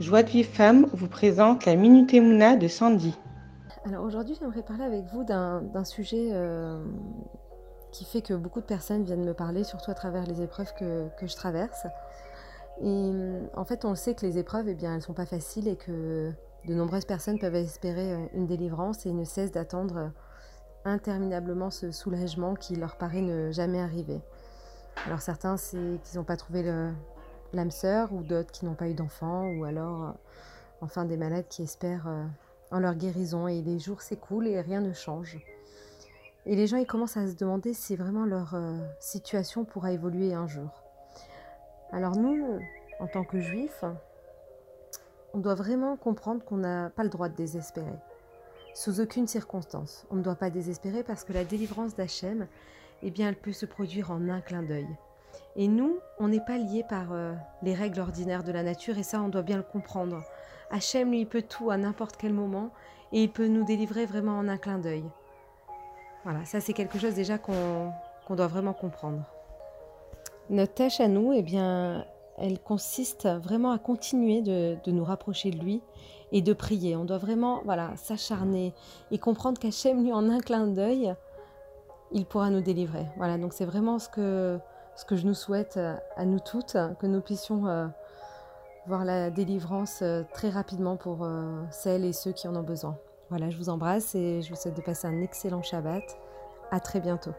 Joie de Vive Femme vous présente la Minute Emouna de Sandy. Alors aujourd'hui, j'aimerais parler avec vous d'un sujet euh, qui fait que beaucoup de personnes viennent me parler, surtout à travers les épreuves que, je traverse. Et en fait, on sait que les épreuves, eh bien, elles ne sont pas faciles et que de nombreuses personnes peuvent espérer euh, une délivrance et ne cessent d'attendre interminablement ce soulagement qui leur paraît ne jamais arriver. Alors certains, c'est qu'ils n'ont pas trouvé l'âme sœur, ou d'autres qui n'ont pas eu d'enfant, ou alors euh, enfin des malades qui espèrent euh, en leur guérison et les jours s'écoulent et rien ne change. Et les gens, ils commencent à se demander si vraiment leur euh, situation pourra évoluer un jour. Alors nous, en tant que juifs, on doit vraiment comprendre qu'on n'a pas le droit de désespérer. Sous aucune circonstance. On ne doit pas désespérer parce que la délivrance d'Hachem, eh bien, elle peut se produire en un clin d'œil. Et nous, on n'est pas liés par euh, les règles ordinaires de la nature, et ça, on doit bien le comprendre. Hachem, lui, il peut tout à n'importe quel moment, et il peut nous délivrer vraiment en un clin d'œil. Voilà, ça, c'est quelque chose déjà qu'on doit vraiment comprendre. Notre tâche à nous, eh bien, elle consiste vraiment à continuer de, nous rapprocher de lui et de prier. On doit vraiment voilà, s'acharner et comprendre qu'Hachem, lui, en un clin d'œil, il pourra nous délivrer. Voilà, donc c'est vraiment ce que, ce que je nous souhaite euh, à nous toutes, que nous puissions euh, voir la délivrance euh, très rapidement pour celles et ceux qui en ont besoin. Voilà, je vous embrasse et je vous souhaite de passer un excellent Shabbat. À très bientôt.